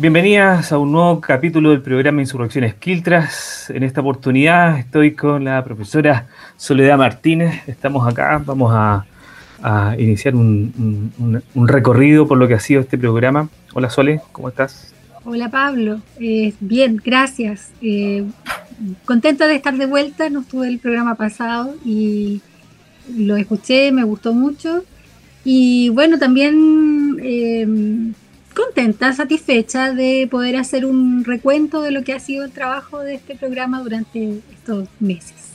Bienvenidas a un nuevo capítulo del programa Insurrecciones Quiltras. En esta oportunidad estoy con la profesora Soledad Martínez. Estamos acá, vamos a, iniciar un, recorrido por lo que ha sido este programa. Hola Sole, ¿cómo estás? Hola Pablo, eh, bien, gracias. Eh, contenta de estar de vuelta, no estuve el programa pasado y lo escuché, me gustó mucho. Y bueno, también eh, contenta, satisfecha de poder hacer un recuento de lo que ha sido el trabajo de este programa durante estos meses.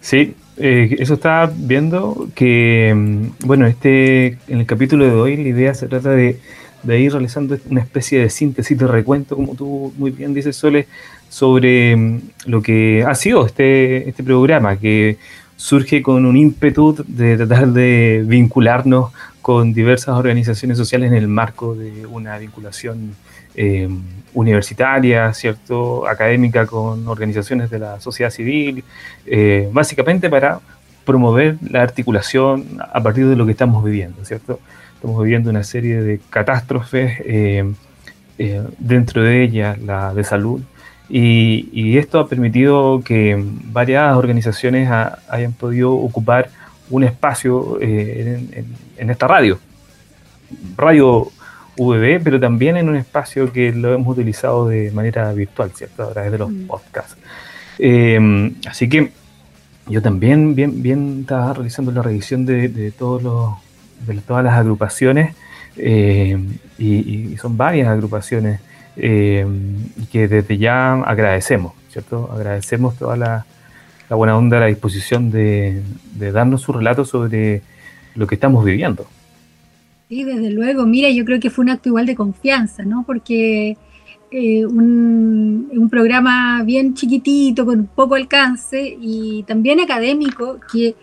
Sí, eh, eso estaba viendo que, mm, bueno, este, en el capítulo de hoy la idea se trata de, de ir realizando una especie de síntesis de recuento, como tú muy bien dices, Sole, sobre mm, lo que ha sido este, este programa, que surge con un ímpetu de tratar de vincularnos con diversas organizaciones sociales en el marco de una vinculación eh, universitaria, cierto, académica con organizaciones de la sociedad civil, eh, básicamente para promover la articulación a partir de lo que estamos viviendo, ¿cierto? Estamos viviendo una serie de catástrofes, eh, dentro de ellas la de salud, y, esto ha permitido que varias organizaciones hayan podido ocupar un espacio eh, en, esta radio, radio VB, pero también en un espacio que lo hemos utilizado de manera virtual, ¿cierto? A través de los mm. podcasts. Em, así que yo también bien, bien estaba realizando la revisión de, todos los, de todas las agrupaciones, em, y, son varias agrupaciones eh, que desde ya agradecemos, ¿cierto? Agradecemos toda la, buena onda, la disposición de, de, darnos su relato sobre lo que estamos viviendo. Sí, desde luego. Mira, yo creo que fue un acto igual de confianza, ¿no? Porque eh, un, programa bien chiquitito, con poco alcance y también académico, que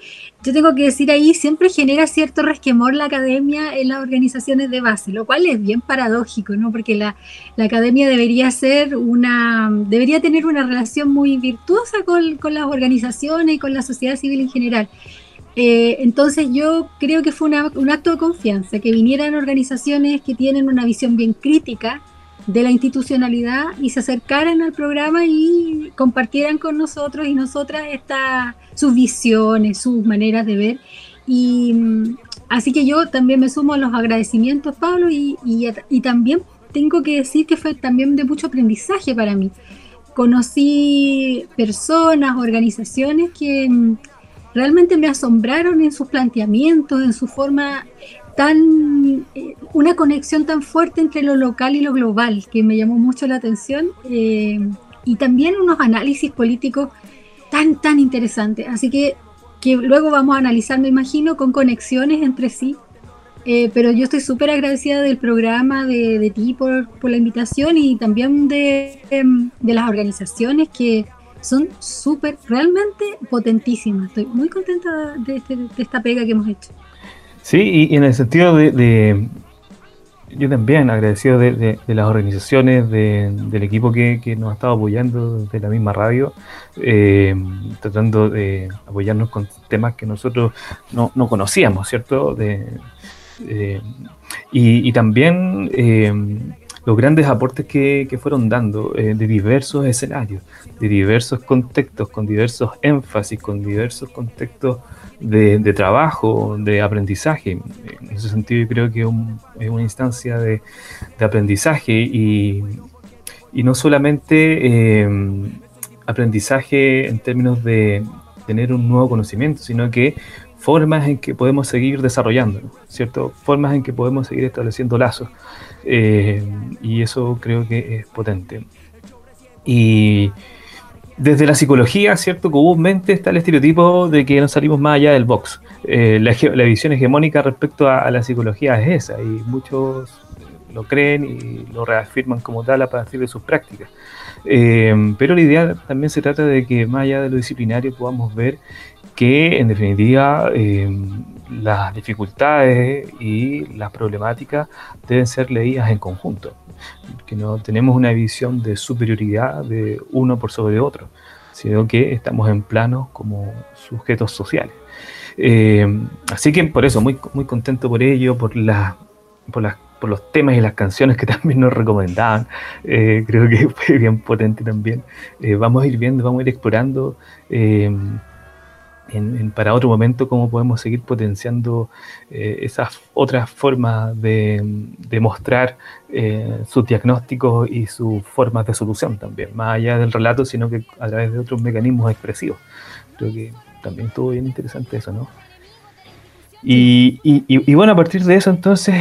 yo tengo que decir ahí, siempre genera cierto resquemor la academia en las organizaciones de base, lo cual es bien paradójico, ¿no? Porque la, la academia debería ser una, debería tener una relación muy virtuosa con, con las organizaciones y con la sociedad civil en general. Eh, entonces yo creo que fue un acto de confianza, que vinieran organizaciones que tienen una visión bien crítica de la institucionalidad y se acercaran al programa y compartieran con nosotros y nosotras esta, sus visiones, sus maneras de ver. Y mm, así que yo también me sumo a los agradecimientos, Pablo, y, y, también tengo que decir que fue también de mucho aprendizaje para mí. Conocí personas, organizaciones que mm, realmente me asombraron en sus planteamientos, en su forma tan eh, una conexión tan fuerte entre lo local y lo global que me llamó mucho la atención eh, y también unos análisis políticos tan tan interesantes. Así que que luego vamos a analizar imagino con conexiones entre sí. Eh, pero yo estoy súper agradecida del programa de, ti por, por, la invitación y también de, em, de las organizaciones que son súper realmente potentísimas. Estoy muy contenta de, este, de esta pega que hemos hecho Sí, y, en el sentido de, yo también agradecido de, las organizaciones, del equipo que, nos ha estado apoyando de la misma radio, eh, tratando de apoyarnos con temas que nosotros no, conocíamos, ¿cierto? Eh, y, también eh, los grandes aportes que, que fueron dando de diversos escenarios, de diversos contextos, con diversos énfasis, con diversos contextos de, trabajo, de aprendizaje. En ese sentido, creo que es una instancia de, aprendizaje y, no solamente em, aprendizaje en términos de tener un nuevo conocimiento, sino que formas en que podemos seguir desarrollando, ¿cierto? Formas en que podemos seguir estableciendo lazos. Em, y eso creo que es potente. Y desde la psicología, ¿cierto? Comúnmente está el estereotipo de que no salimos más allá del box. Eh, la, visión hegemónica respecto a, la psicología es esa, y muchos lo creen y lo reafirman como tal a partir de sus prácticas. Eh, pero la idea también se trata de que más allá de lo disciplinario podamos ver que en definitiva eh, las dificultades y las problemáticas deben ser leídas en conjunto que no tenemos una visión de superioridad de uno por sobre otro, sino que estamos en plano como sujetos sociales. Eh, así que por eso, muy, muy contento por ello, por, la, por las por los temas y las canciones que también nos recomendaban. Eh, creo que fue bien potente también. Eh, vamos a ir viendo, vamos a ir explorando eh, para otro momento cómo podemos seguir potenciando esas otras formas de, de mostrar sus diagnósticos y sus formas de solución también, más allá del relato, sino que a través de otros mecanismos expresivos. Creo que también estuvo bien interesante eso, ¿no? Y, y, bueno, a partir de eso entonces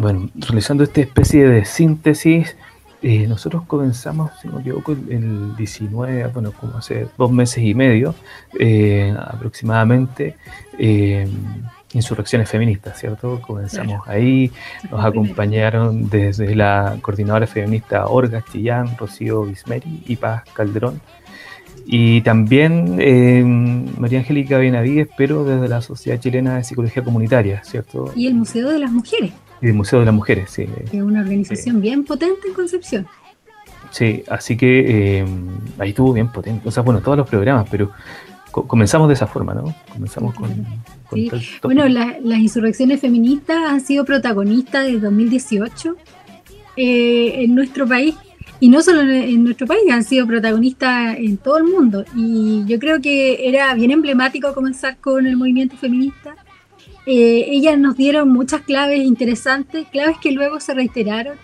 bueno, realizando esta especie de síntesis, eh, nosotros comenzamos, si no me equivoco, el 19, bueno, como hace dos meses y medio eh, aproximadamente, eh, insurrecciones feministas, ¿cierto? Comenzamos ahí, nos acompañaron desde la coordinadora feminista Orga Chillán, Rocío Bismeri y Paz Calderón. Y también María Angélica Benavides, pero desde la Sociedad Chilena de Psicología Comunitaria, ¿cierto? Y el Museo de las Mujeres. Y el Museo de las Mujeres, sí. Es una organización bien potente en Concepción. Sí, así que eh, ahí estuvo bien potente. O sea, bueno, todos los programas, pero comenzamos de esa forma, ¿no? Comenzamos con... sí. Bueno, las insurrecciones feministas han sido protagonistas desde 2018 eh, en nuestro país. Y no solo en, nuestro país, han sido protagonistas en todo el mundo. Y yo creo que era bien emblemático comenzar con el movimiento feminista eh, ellas nos dieron muchas claves interesantes, claves que luego se reiteraron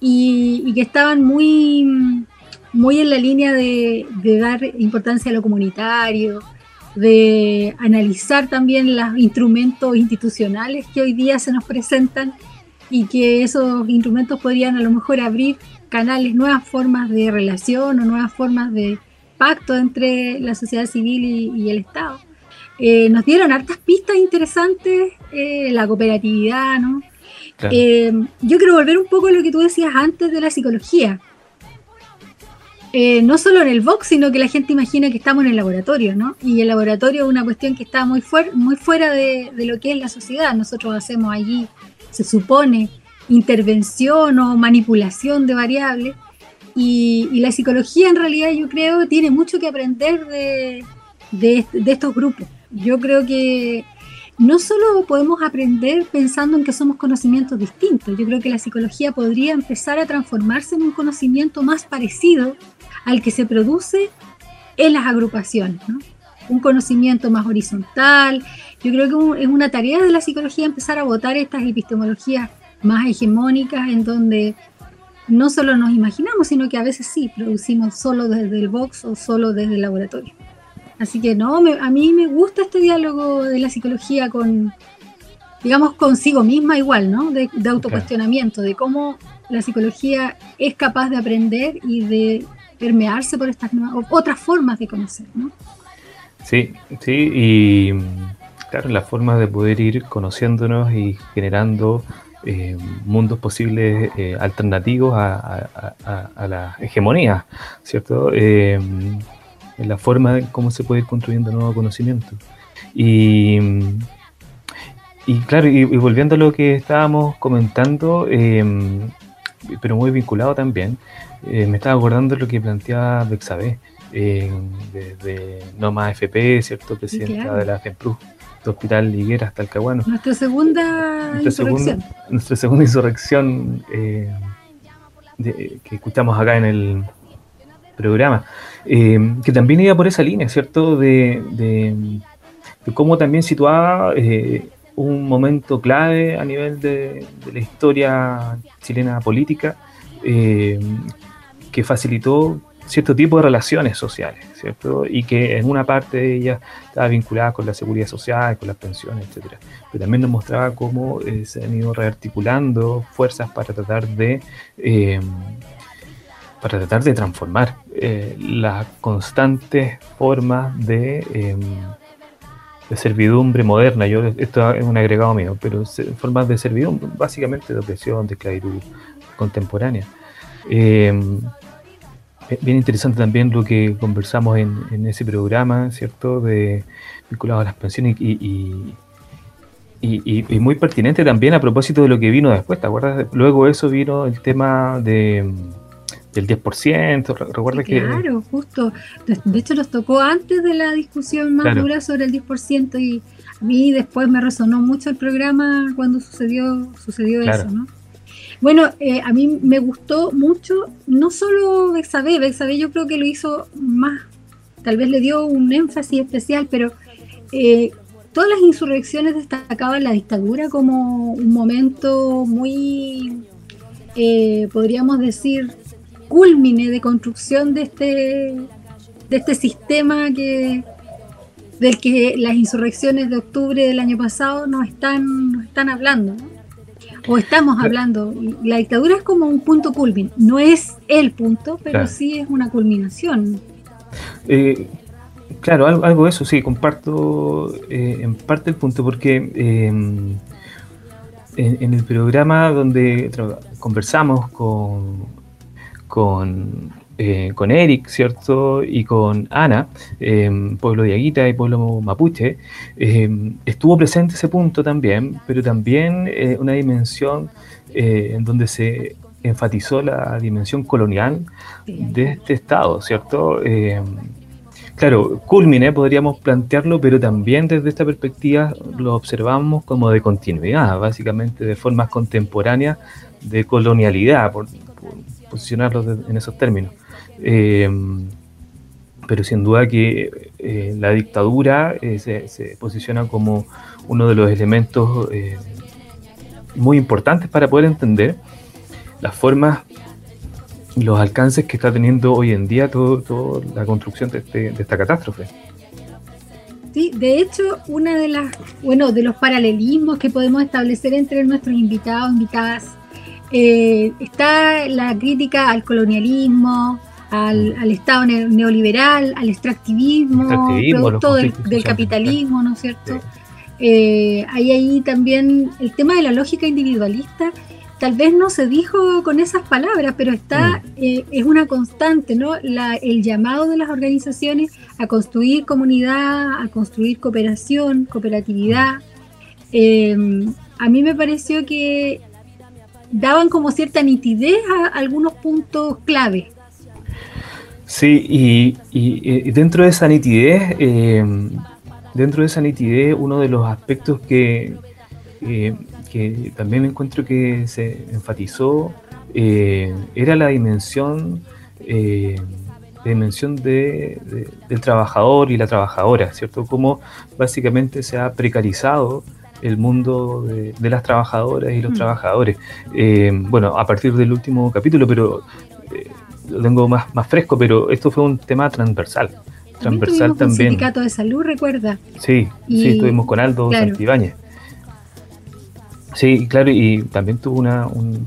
y, que estaban muy, muy en la línea de, dar importancia a lo comunitario, de analizar también los instrumentos institucionales que hoy día se nos presentan y que esos instrumentos podrían a lo mejor abrir canales, nuevas formas de relación o nuevas formas de pacto entre la sociedad civil y el Estado. Eh, nos dieron hartas pistas interesantes, eh, la cooperatividad, ¿no? Eh, yo quiero volver un poco a lo que tú decías antes de la psicología. no solo en el box, sino que la gente imagina que estamos en el laboratorio, ¿no? Y el laboratorio es una cuestión que está muy, muy fuera de, lo que es la sociedad. Nosotros hacemos allí, se supone, intervención o manipulación de variables. Y, y la psicología en realidad yo creo tiene mucho que aprender de, de, estos grupos. Yo creo que no solo podemos aprender pensando en que somos conocimientos distintos, yo creo que la psicología podría empezar a transformarse en un conocimiento más parecido al que se produce en las agrupaciones, un conocimiento más horizontal. Yo creo que es una tarea de la psicología empezar a votar estas epistemologías más hegemónicas en donde no solo nos imaginamos, sino que a veces sí, producimos solo desde el box o solo desde el laboratorio. Así que no, a mí me gusta este diálogo de la psicología con, digamos, consigo misma igual, ¿no? De, autocuestionamiento, de cómo la psicología es capaz de aprender y de permearse por estas otras formas de conocer, ¿no? Sí, sí, y claro, las formas de poder ir conociéndonos y generando eh, mundos posibles eh, alternativos a, la hegemonía, ¿cierto? Eh, en la forma de cómo se puede ir construyendo nuevo conocimiento. Y, y claro, y, volviendo a lo que estábamos comentando, em, pero muy vinculado también, eh, me estaba acordando de lo que planteaba Bexabé, eh, desde Noma FP, ¿cierto? Presidenta de la FEMPRU, de Hospital Ligueras, Talcahuano. Nuestra segunda nuestra insurrección. Segunda, nuestra segunda insurrección eh, que escuchamos acá en el programa. Eh, que también iba por esa línea, ¿cierto? De, cómo también situaba eh, un momento clave a nivel de, la historia chilena política eh, que facilitó cierto tipo de relaciones sociales, ¿cierto? Y que en una parte de ellas estaba vinculada con la seguridad social, con las pensiones, etcétera. Pero también nos mostraba cómo se han ido rearticulando fuerzas para tratar de para tratar de transformar eh, las constantes formas de, em, de, servidumbre moderna. Yo, esto es un agregado mío, pero formas de servidumbre, básicamente de opresión, de esclavitud contemporánea. Em, bien interesante también lo que conversamos en, ese programa, ¿cierto? De, vinculado a las pensiones y, y, muy pertinente también a propósito de lo que vino después, ¿te acuerdas? Luego eso vino el tema de del 10%, recuerda que... Claro, justo. De hecho, nos tocó antes de la discusión más dura sobre el 10% y a mí después me resonó mucho el programa cuando sucedió, sucedió eso, ¿no? Bueno, eh, a mí me gustó mucho, no solo Bexabé, Bexabé yo creo que lo hizo más, tal vez le dio un énfasis especial, pero eh, todas las insurrecciones destacaban la dictadura como un momento muy, eh, podríamos decir, culmine de construcción de este, de este sistema que, del que las insurrecciones de octubre del año pasado nos están, nos están hablando. O estamos hablando. La dictadura es como un punto culmin. No es el punto, pero sí es una culminación. Eh, claro, algo, de eso sí, comparto eh, en parte el punto, porque em, en, el programa donde conversamos con, con, eh, con Eric, ¿cierto? Y con Ana, em, pueblo de Aguita y pueblo mapuche, em, estuvo presente ese punto también, pero también eh, una dimensión eh, en donde se enfatizó la dimensión colonial de este Estado, ¿cierto? Em, claro, culmine podríamos plantearlo, pero también desde esta perspectiva lo observamos como de continuidad, básicamente de formas contemporáneas de colonialidad, por, posicionarlo en esos términos. Eh, pero sin duda que eh, la dictadura eh, se, posiciona como uno de los elementos muy importantes para poder entender las formas y los alcances que está teniendo hoy en día toda la construcción este, de, esta catástrofe. Sí, de hecho, una de las, bueno, de los paralelismos que podemos establecer entre nuestros invitados, invitadas, está la crítica al colonialismo, al, Estado neoliberal, al extractivismo, producto del, capitalismo, ¿no es cierto? Eh, hay ahí también el tema de la lógica individualista, tal vez no se dijo con esas palabras, pero está, mm. eh, es una constante, ¿no? el llamado de las organizaciones a construir comunidad, a construir cooperación, cooperatividad. Eh, a mí me pareció que daban como cierta nitidez a algunos puntos clave. Sí, y, dentro de esa nitidez, em, dentro de esa nitidez, uno de los aspectos que, eh, que también encuentro que se enfatizó eh, era la dimensión, eh, dimensión de, del trabajador y la trabajadora, ¿cierto? Cómo básicamente se ha precarizado el mundo de, las trabajadoras y los mm. trabajadores. bueno, a partir del último capítulo, pero lo tengo más, más fresco, pero esto fue un tema transversal. Transversal también. Un sindicato de salud, recuerda. Sí, sí, estuvimos con Aldo Santibáñez. Sí, claro, y también tuvo una, un,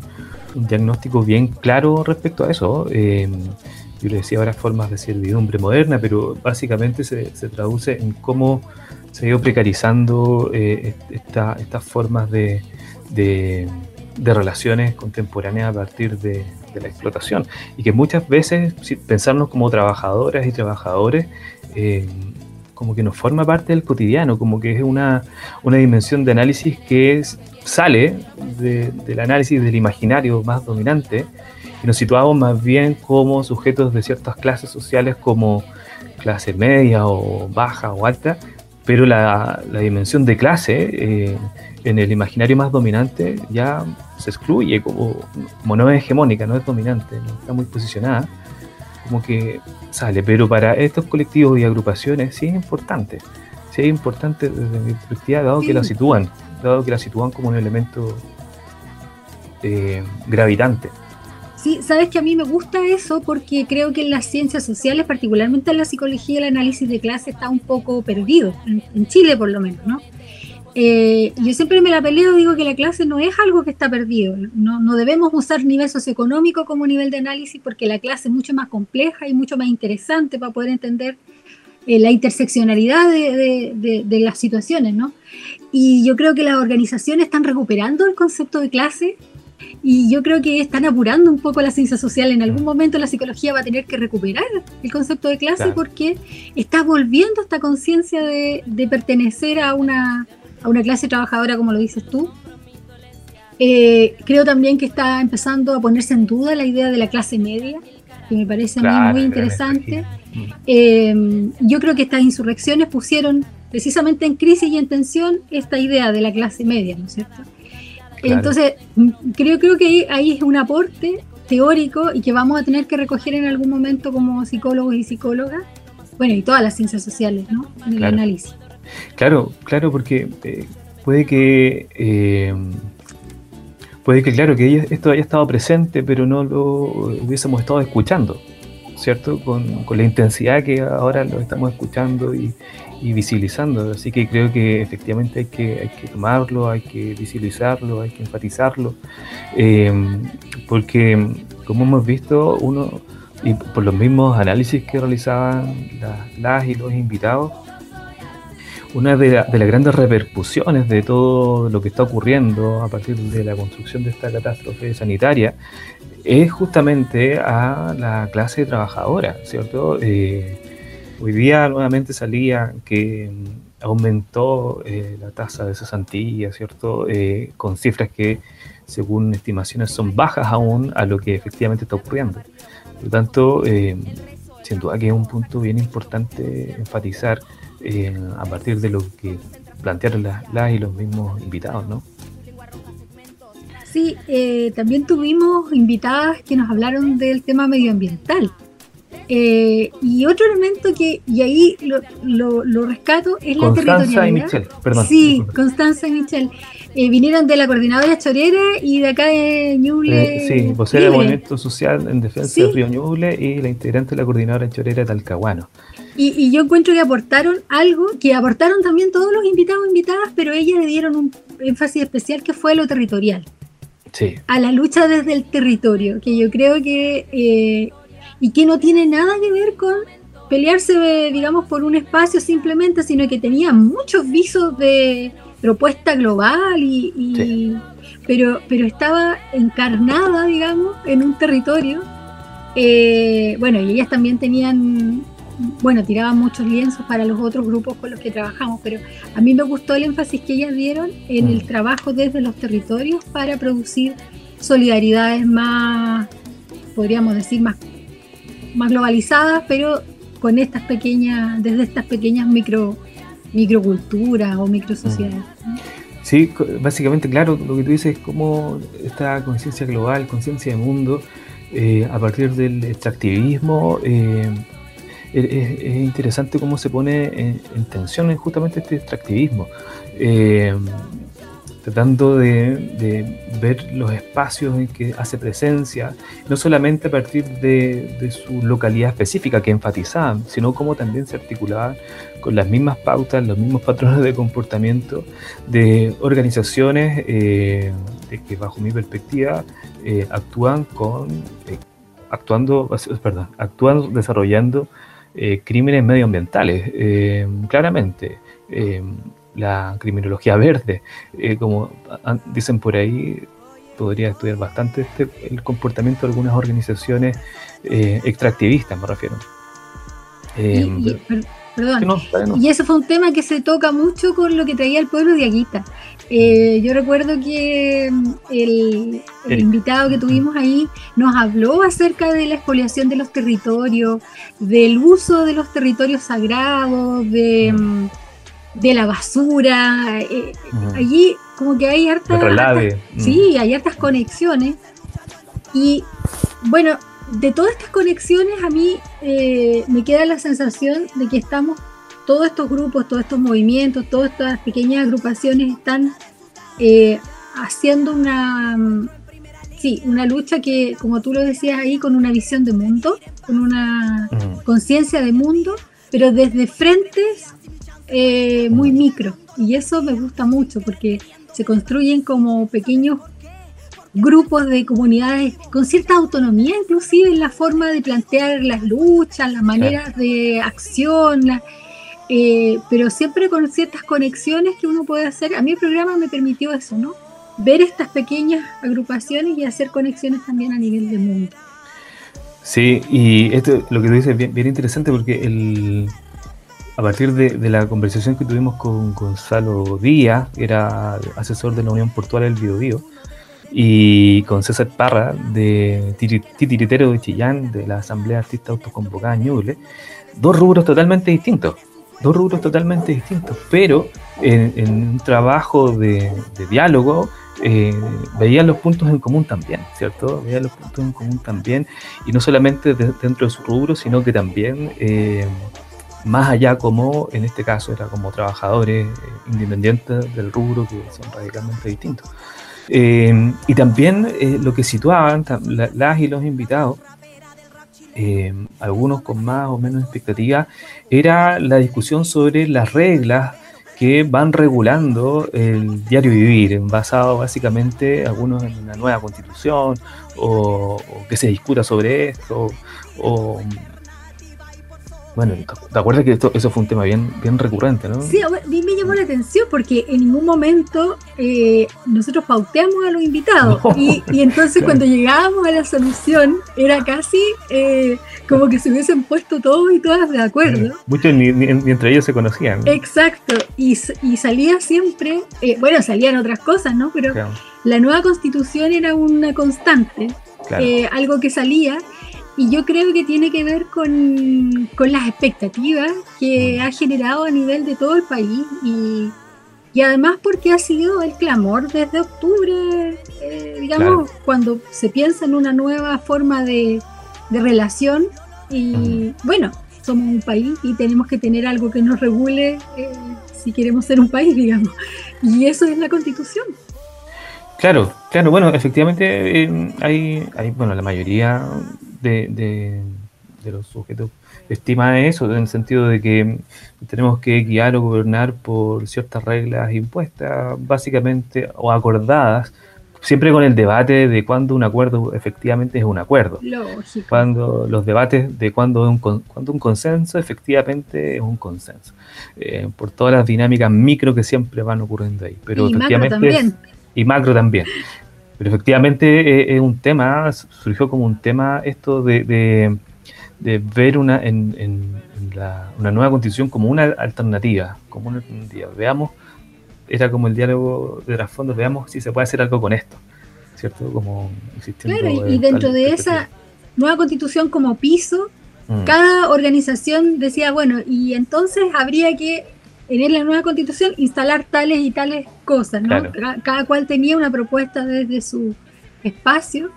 diagnóstico bien claro respecto a eso. Em, yo le decía ahora formas de servidumbre moderna, pero básicamente se, se traduce en cómo se ha ido precarizando eh, estas formas de, de, de, relaciones contemporáneas a partir de, la explotación. Y que muchas veces pensarnos como trabajadoras y trabajadores eh, como que nos forma parte del cotidiano, como que es una, una dimensión de análisis que sale del análisis del imaginario más dominante y nos situamos más bien como sujetos de ciertas clases sociales como clase media o baja o alta, pero la, la dimensión de clase eh, en el imaginario más dominante ya se excluye como, como no es hegemónica, no es dominante, no está muy posicionada, como que sale. Pero para estos colectivos y agrupaciones sí es importante, sí es importante desde mi perspectiva, dado que la sitúan, dado que la sitúan como un elemento eh, gravitante. Sí, sabes que a mí me gusta eso porque creo que en las ciencias sociales, particularmente en la psicología, el análisis de clase está un poco perdido, en Chile por lo menos, ¿no? Eh, yo siempre me la peleo, digo que la clase no es algo que está perdido. No, debemos usar nivel socioeconómico como nivel de análisis porque la clase es mucho más compleja y mucho más interesante para poder entender eh, la interseccionalidad de, las situaciones, ¿no? Y yo creo que las organizaciones están recuperando el concepto de clase y yo creo que están apurando un poco la ciencia social. En algún momento la psicología va a tener que recuperar el concepto de clase porque está volviendo esta conciencia de pertenecer a una a una clase trabajadora, como lo dices tú. Eh, creo también que está empezando a ponerse en duda la idea de la clase media, que me parece a mí muy interesante. Eh, yo creo que estas insurrecciones pusieron precisamente en crisis y en tensión esta idea de la clase media, ¿no es cierto? Entonces, creo, creo que ahí es un aporte teórico y que vamos a tener que recoger en algún momento como psicólogos y psicólogas, bueno, y todas las ciencias sociales, ¿no? En el análisis. Claro, claro, porque eh, puede que... Eh, puede que, claro, que esto haya estado presente, pero no lo hubiésemos estado escuchando, ¿cierto? Con, con la intensidad que ahora lo estamos escuchando y, y visibilizando. Así que creo que efectivamente hay que, hay que tomarlo, hay que visibilizarlo, hay que enfatizarlo, eh, porque como hemos visto, uno, y por los mismos análisis que realizaban las, y los invitados, una de, las grandes repercusiones de todo lo que está ocurriendo a partir de la construcción de esta catástrofe sanitaria es justamente a la clase trabajadora, ¿cierto? Eh, Hoy día nuevamente salía que mm, aumentó eh, la tasa de cesantía, ¿cierto? Eh, con cifras que, según estimaciones, son bajas aún a lo que efectivamente está ocurriendo. Por lo tanto, eh, sin duda que es un punto bien importante enfatizar a partir de lo que plantearon las, y los mismos invitados, ¿no? Sí, también tuvimos invitadas que nos hablaron del tema medioambiental. Eh, y otro elemento que, y ahí lo, lo, rescato, es la territorialidad. Y Michelle, perdón. Sí, Constanza y Michelle. Eh, vinieron de la coordinadora Chorera y de acá de Ñuble. Eh, sí, vocera del Movimiento Social en Defensa del Río Ñuble y la integrante de la coordinadora Chorera de Talcahuano. Y, y, yo encuentro que aportaron algo, que aportaron también todos los invitados e invitadas, pero ellas le dieron un énfasis especial que fue lo territorial. Sí. A la lucha desde el territorio, que yo creo que y que no tiene nada que ver con pelearse, digamos, por un espacio simplemente, sino que tenía muchos visos de propuesta global y, pero, pero estaba encarnada, digamos, en un territorio. Eh, bueno, y ellas también tenían, bueno, tiraban muchos lienzos para los otros grupos con los que trabajamos, pero a mí me gustó el énfasis que ellas dieron en el mm. trabajo desde los territorios para producir solidaridades más, podríamos decir, más más globalizadas, pero con estas pequeñas, desde estas pequeñas micro microculturas o microsociedades. Sí, básicamente, claro, lo que tú dices es cómo esta conciencia global, conciencia de mundo, eh, a partir del extractivismo, eh, es, interesante cómo se pone en, tensión justamente este extractivismo. Eh, tratando de, ver los espacios en que hace presencia, no solamente a partir de, su localidad específica que enfatizaban, sino cómo también se articulaban con las mismas pautas, los mismos patrones de comportamiento de organizaciones eh, que bajo mi perspectiva eh, actúan con, eh, actuando, perdón, actúan desarrollando crímenes medioambientales, claramente la criminología verde. Eh, como dicen por ahí, podría estudiar bastante este, el comportamiento de algunas organizaciones eh, extractivistas, me refiero. y, eh, perdón. Y eso fue un tema que se toca mucho con lo que traía el pueblo de Aguita. yo recuerdo que mm, el, invitado que tuvimos ahí nos habló acerca de la expoliación de los territorios, del uso de los territorios sagrados, de... Mm, de la basura. Eh, allí como que hay hartas... Sí, hay hartas conexiones. Y bueno, de todas estas conexiones a mí eh, me queda la sensación de que estamos, todos estos grupos, todos estos movimientos, todas estas pequeñas agrupaciones están eh, haciendo una, sí, una lucha que, como tú lo decías ahí, con una visión de mundo, con una conciencia de mundo, pero desde frentes eh, muy micro. Y eso me gusta mucho porque se construyen como pequeños grupos de comunidades con cierta autonomía, inclusive en la forma de plantear las luchas, las maneras de acción, eh, pero siempre con ciertas conexiones que uno puede hacer. A mí el programa me permitió eso, ¿no? Ver estas pequeñas agrupaciones y hacer conexiones también a nivel de mundo. Sí, y esto lo que tú dices es bien, bien interesante porque el, a partir de, la conversación que tuvimos con Gonzalo Díaz, que era asesor de la Unión Portuaria del Biobío, y con César Parra de Titiritero de Chillán, de la Asamblea Artista Autoconvocada en Ñuble, dos rubros totalmente distintos, dos rubros totalmente distintos, pero en, un trabajo de, diálogo eh, veían los puntos en común también, ¿cierto? Veían los puntos en común también, y no solamente dentro de su rubro, sino que también eh, más allá como, en este caso, era como trabajadores eh, independientes del rubro que son radicalmente distintos. Eh, y también eh, lo que situaban las y los invitados, algunos con más o menos expectativa, era la discusión sobre las reglas que van regulando el diario vivir, basado básicamente algunos en una nueva constitución o, o que se discuta sobre esto o bueno, ¿te acuerdas que esto, eso fue un tema bien, bien recurrente, no? Sí, a mí me llamó la atención porque en ningún momento eh, nosotros pauteamos a los invitados. y, entonces cuando llegábamos a la solución era casi eh, como que se hubiesen puesto todos y todas de acuerdo. Muchos ni, entre ellos se conocían. Exacto, y, salía siempre, eh, bueno, salían otras cosas, ¿no? Pero la nueva constitución era una constante, algo que salía y yo creo que tiene que ver con, las expectativas que mm. ha generado a nivel de todo el país y, además porque ha sido el clamor desde octubre, eh, digamos, cuando se piensa en una nueva forma de, relación y bueno, somos un país y tenemos que tener algo que nos regule eh, si queremos ser un país, digamos. Y eso es la constitución. Claro, claro, bueno, efectivamente eh, hay, hay, bueno, la mayoría de, los sujetos estima eso, en el sentido de que tenemos que guiar o gobernar por ciertas reglas impuestas, básicamente, o acordadas, siempre con el debate de cuándo un acuerdo efectivamente es un acuerdo. Cuando los debates de cuándo un, cuando un consenso efectivamente es un consenso. Eh, por todas las dinámicas micro que siempre van ocurriendo ahí. Pero y macro también. y macro también. Pero efectivamente eh, es un tema, surgió como un tema esto de, ver una, en, una nueva constitución como una alternativa, como una alternativa. Veamos, era como el diálogo de trasfondo, veamos si se puede hacer algo con esto, ¿cierto? Como Claro, y, dentro de esa nueva constitución como piso, mm. cada organización decía, bueno, y entonces habría que en la nueva constitución instalar tales y tales cosas, ¿no? Cada, cual tenía una propuesta desde su espacio,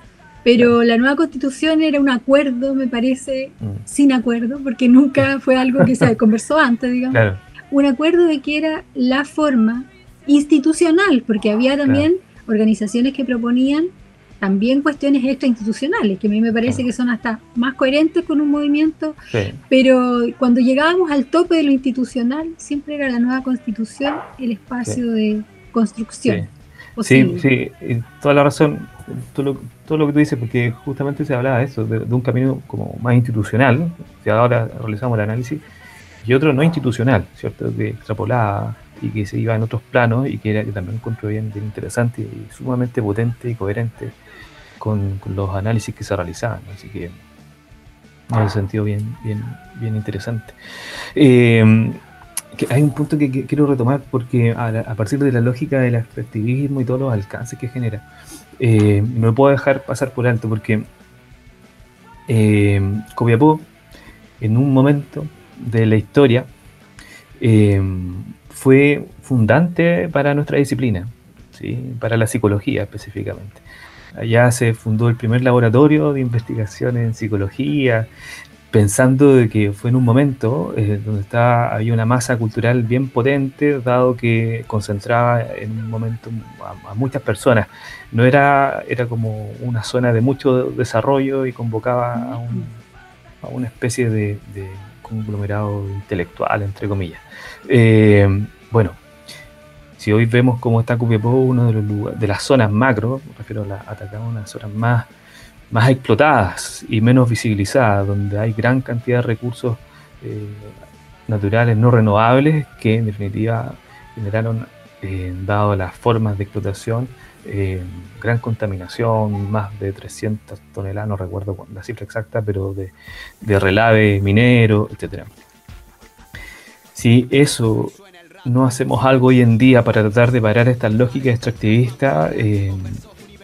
pero la nueva constitución era un acuerdo, me parece, mm. sin acuerdo, porque nunca fue algo que se conversó antes, digamos. Un acuerdo de que era la forma institucional, porque había también organizaciones que proponían también cuestiones extrainstitucionales, que a mí me parece que son hasta más coherentes con un movimiento, pero cuando llegábamos al tope de lo institucional, siempre era la nueva constitución el espacio de construcción. Sí, sí, toda la razón, todo lo, todo lo que tú dices, porque justamente se hablaba de eso, de, un camino como más institucional, que ahora realizamos el análisis, y otro no institucional, ¿cierto? Que extrapolaba y que se iba en otros planos y que, era, que también encontró bien, bien interesante y sumamente potente y coherente con, los análisis que se realizaban. Así que en ese sentido bien, bien, bien interesante. Eh, hay un punto que, quiero retomar porque a, partir de la lógica del extractivismo y todos los alcances que genera, eh, no me puedo dejar pasar por alto porque eh, Copiapó, en un momento de la historia, eh, fue fundante para nuestra disciplina, ¿sí? para la psicología específicamente. Allá se fundó el primer laboratorio de investigación en psicología, pensando de que fue en un momento eh, donde estaba, había una masa cultural bien potente, dado que concentraba en un momento a, muchas personas. No era, era como una zona de mucho desarrollo y convocaba a, una especie de, conglomerado intelectual, entre comillas. Eh, bueno, si hoy vemos cómo está Copiapó, uno de, los de las zonas macro, me refiero a, la, atacar unas zonas más, más explotadas y menos visibilizadas, donde hay gran cantidad de recursos eh, naturales no renovables que en definitiva generaron, eh, dado las formas de explotación, eh, gran contaminación, más de 300 toneladas, no recuerdo la cifra exacta, pero de, de relave minero, etc. Si eso no hacemos algo hoy en día para tratar de parar esta lógica extractivista, eh,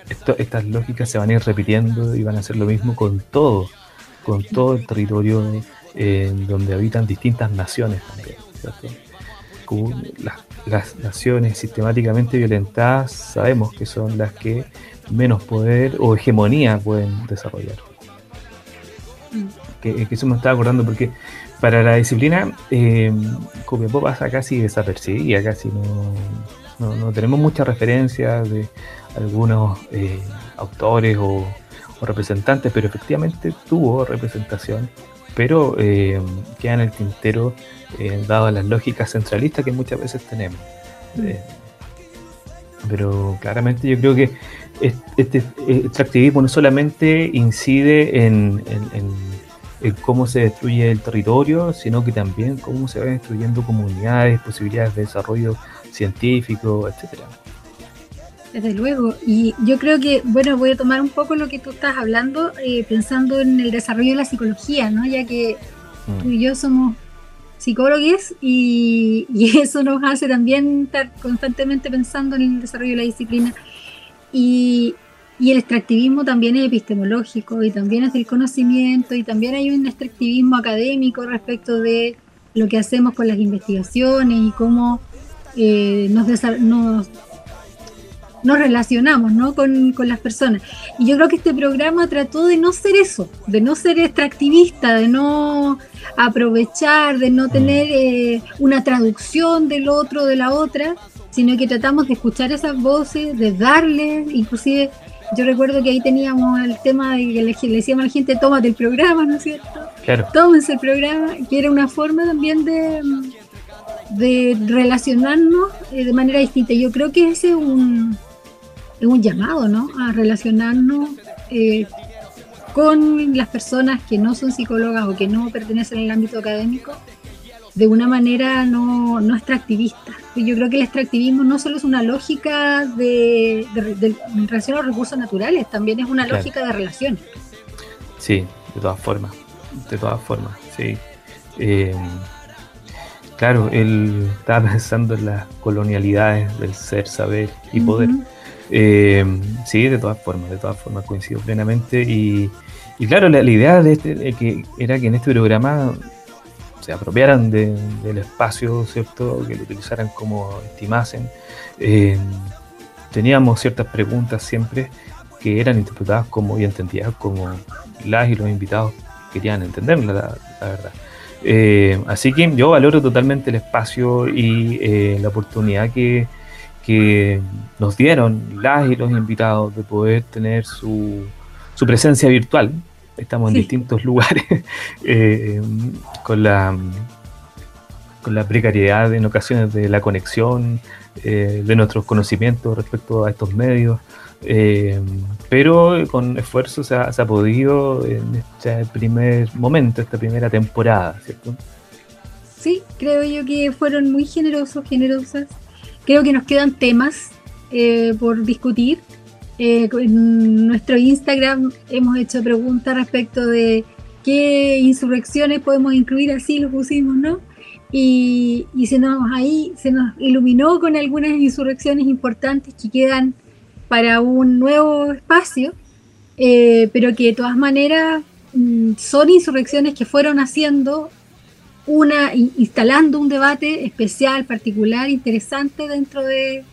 estas lógicas se van a ir repitiendo y van a hacer lo mismo con todo, con todo el territorio eh, donde habitan distintas naciones también. Las, las, naciones sistemáticamente violentadas sabemos que son las que menos poder o hegemonía pueden desarrollar. Mm. Que, que eso me estaba acordando porque para la disciplina eh, Copiapó pasa casi desapercibida, casi no, no, tenemos muchas referencias de algunos eh, autores o, representantes, pero efectivamente tuvo representación, pero eh, queda en el tintero eh, dado las lógicas centralistas que muchas veces tenemos. Mm. Pero claramente yo creo que este, este, activismo no solamente incide en, cómo se destruye el territorio, sino que también cómo se van destruyendo comunidades, posibilidades de desarrollo científico, etcétera. Desde luego, y yo creo que, bueno, voy a tomar un poco lo que tú estás hablando, eh, pensando en el desarrollo de la psicología, ¿no? Ya que mm. tú y yo somos psicólogos y, eso nos hace también estar constantemente pensando en el desarrollo de la disciplina. Y, el extractivismo también es epistemológico y también es del conocimiento y también hay un extractivismo académico respecto de lo que hacemos con las investigaciones y cómo eh, nos, nos nos relacionamos ¿no? Con, las personas. Y yo creo que este programa trató de no ser eso, de no ser extractivista, de no aprovechar, de no mm. tener eh, una traducción del otro, de la otra, sino que tratamos de escuchar esas voces, de darles, inclusive yo recuerdo que ahí teníamos el tema de que le, decíamos a la gente, tómate el programa, ¿no es cierto? Claro. Tómense el programa, que era una forma también de, de relacionarnos eh, de manera distinta. Yo creo que ese es un, es un llamado, ¿no? A relacionarnos eh, con las personas que no son psicólogas o que no pertenecen al ámbito académico de una manera no, no extractivista. Yo creo que el extractivismo no solo es una lógica de, relación a los recursos naturales, también es una lógica de relación. Sí, de todas formas, de todas formas, sí. Eh, claro, él estaba pensando en las colonialidades del ser, saber y poder. Eh, sí, de todas formas, de todas formas coincido plenamente. Y, claro, la, idea de este que era que en este programa se apropiaran del espacio, ¿cierto? Que lo utilizaran como estimasen. Eh, teníamos ciertas preguntas siempre que eran interpretadas como y entendidas como las y los invitados querían entenderla, la, verdad. Eh, así que yo valoro totalmente el espacio y la oportunidad que, que nos dieron las y los invitados de poder tener su, su presencia virtual. Estamos en distintos lugares eh, con la con la precariedad en ocasiones de la conexión, eh, de nuestros conocimientos respecto a estos medios, eh, pero con esfuerzo se ha, se ha, podido en este primer momento, esta primera temporada, ¿cierto? Sí, creo yo que fueron muy generosos, generosas Creo que nos quedan temas eh, por discutir. Eh, en nuestro Instagram hemos hecho preguntas respecto de qué insurrecciones podemos incluir, así lo pusimos, ¿no? Y, se nos ahí se nos iluminó con algunas insurrecciones importantes que quedan para un nuevo espacio, eh, pero que de todas maneras mm, son insurrecciones que fueron haciendo una, instalando un debate especial, particular, interesante dentro de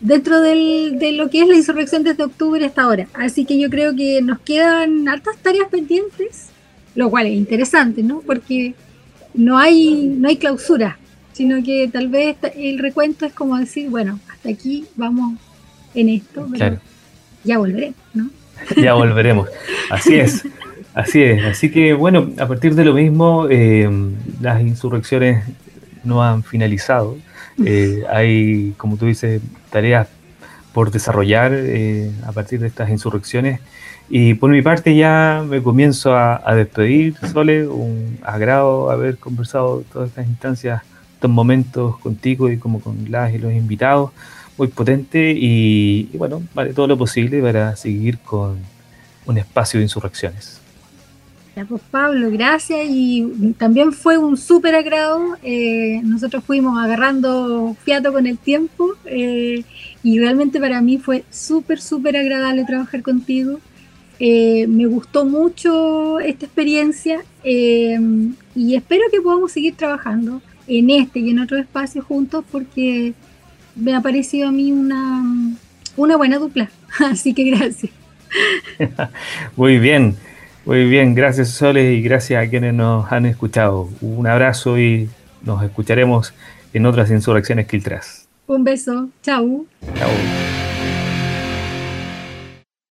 dentro de lo que es la insurrección desde octubre hasta ahora. Así que yo creo que nos quedan altas tareas pendientes, lo cual es interesante, ¿no? Porque no hay, no hay clausura, sino que tal vez el recuento es como decir, bueno, hasta aquí vamos en esto, pero ya volveremos, ¿no? ya volveremos, así es. Así es, así que bueno, a partir de lo mismo, eh, las insurrecciones no han finalizado. Eh, hay, como tú dices, tareas por desarrollar eh, a partir de estas insurrecciones. Y por mi parte ya me comienzo a, despedir, Sole, un agrado haber conversado todas estas instancias, estos momentos contigo y como con las y los invitados, muy potente y, y bueno, vale todo lo posible para seguir con un espacio de insurrecciones. Pues Pablo, gracias y también fue un súper agrado. Eh, nosotros fuimos agarrando fiato con el tiempo eh, y realmente para mí fue súper, súper agradable trabajar contigo. Eh, me gustó mucho esta experiencia y espero que podamos seguir trabajando en este y en otros espacios juntos porque me ha parecido a mí una, una buena dupla. Así que gracias. Muy bien. Muy bien, gracias Soles y gracias a quienes nos han escuchado. Un abrazo y nos escucharemos en otras insurrecciones Quiltras. Un beso, chau. Chau.